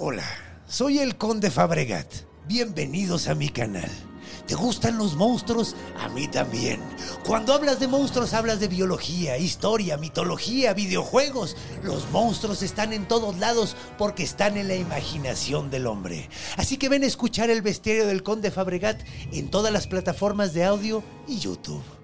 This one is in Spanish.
Hola, soy el Conde Fabregat. Bienvenidos a mi canal. ¿Te gustan los monstruos? A mí también. Cuando hablas de monstruos hablas de biología, historia, mitología, videojuegos. Los monstruos están en todos lados porque están en la imaginación del hombre. Así que ven a escuchar el bestiario del Conde Fabregat en todas las plataformas de audio y YouTube.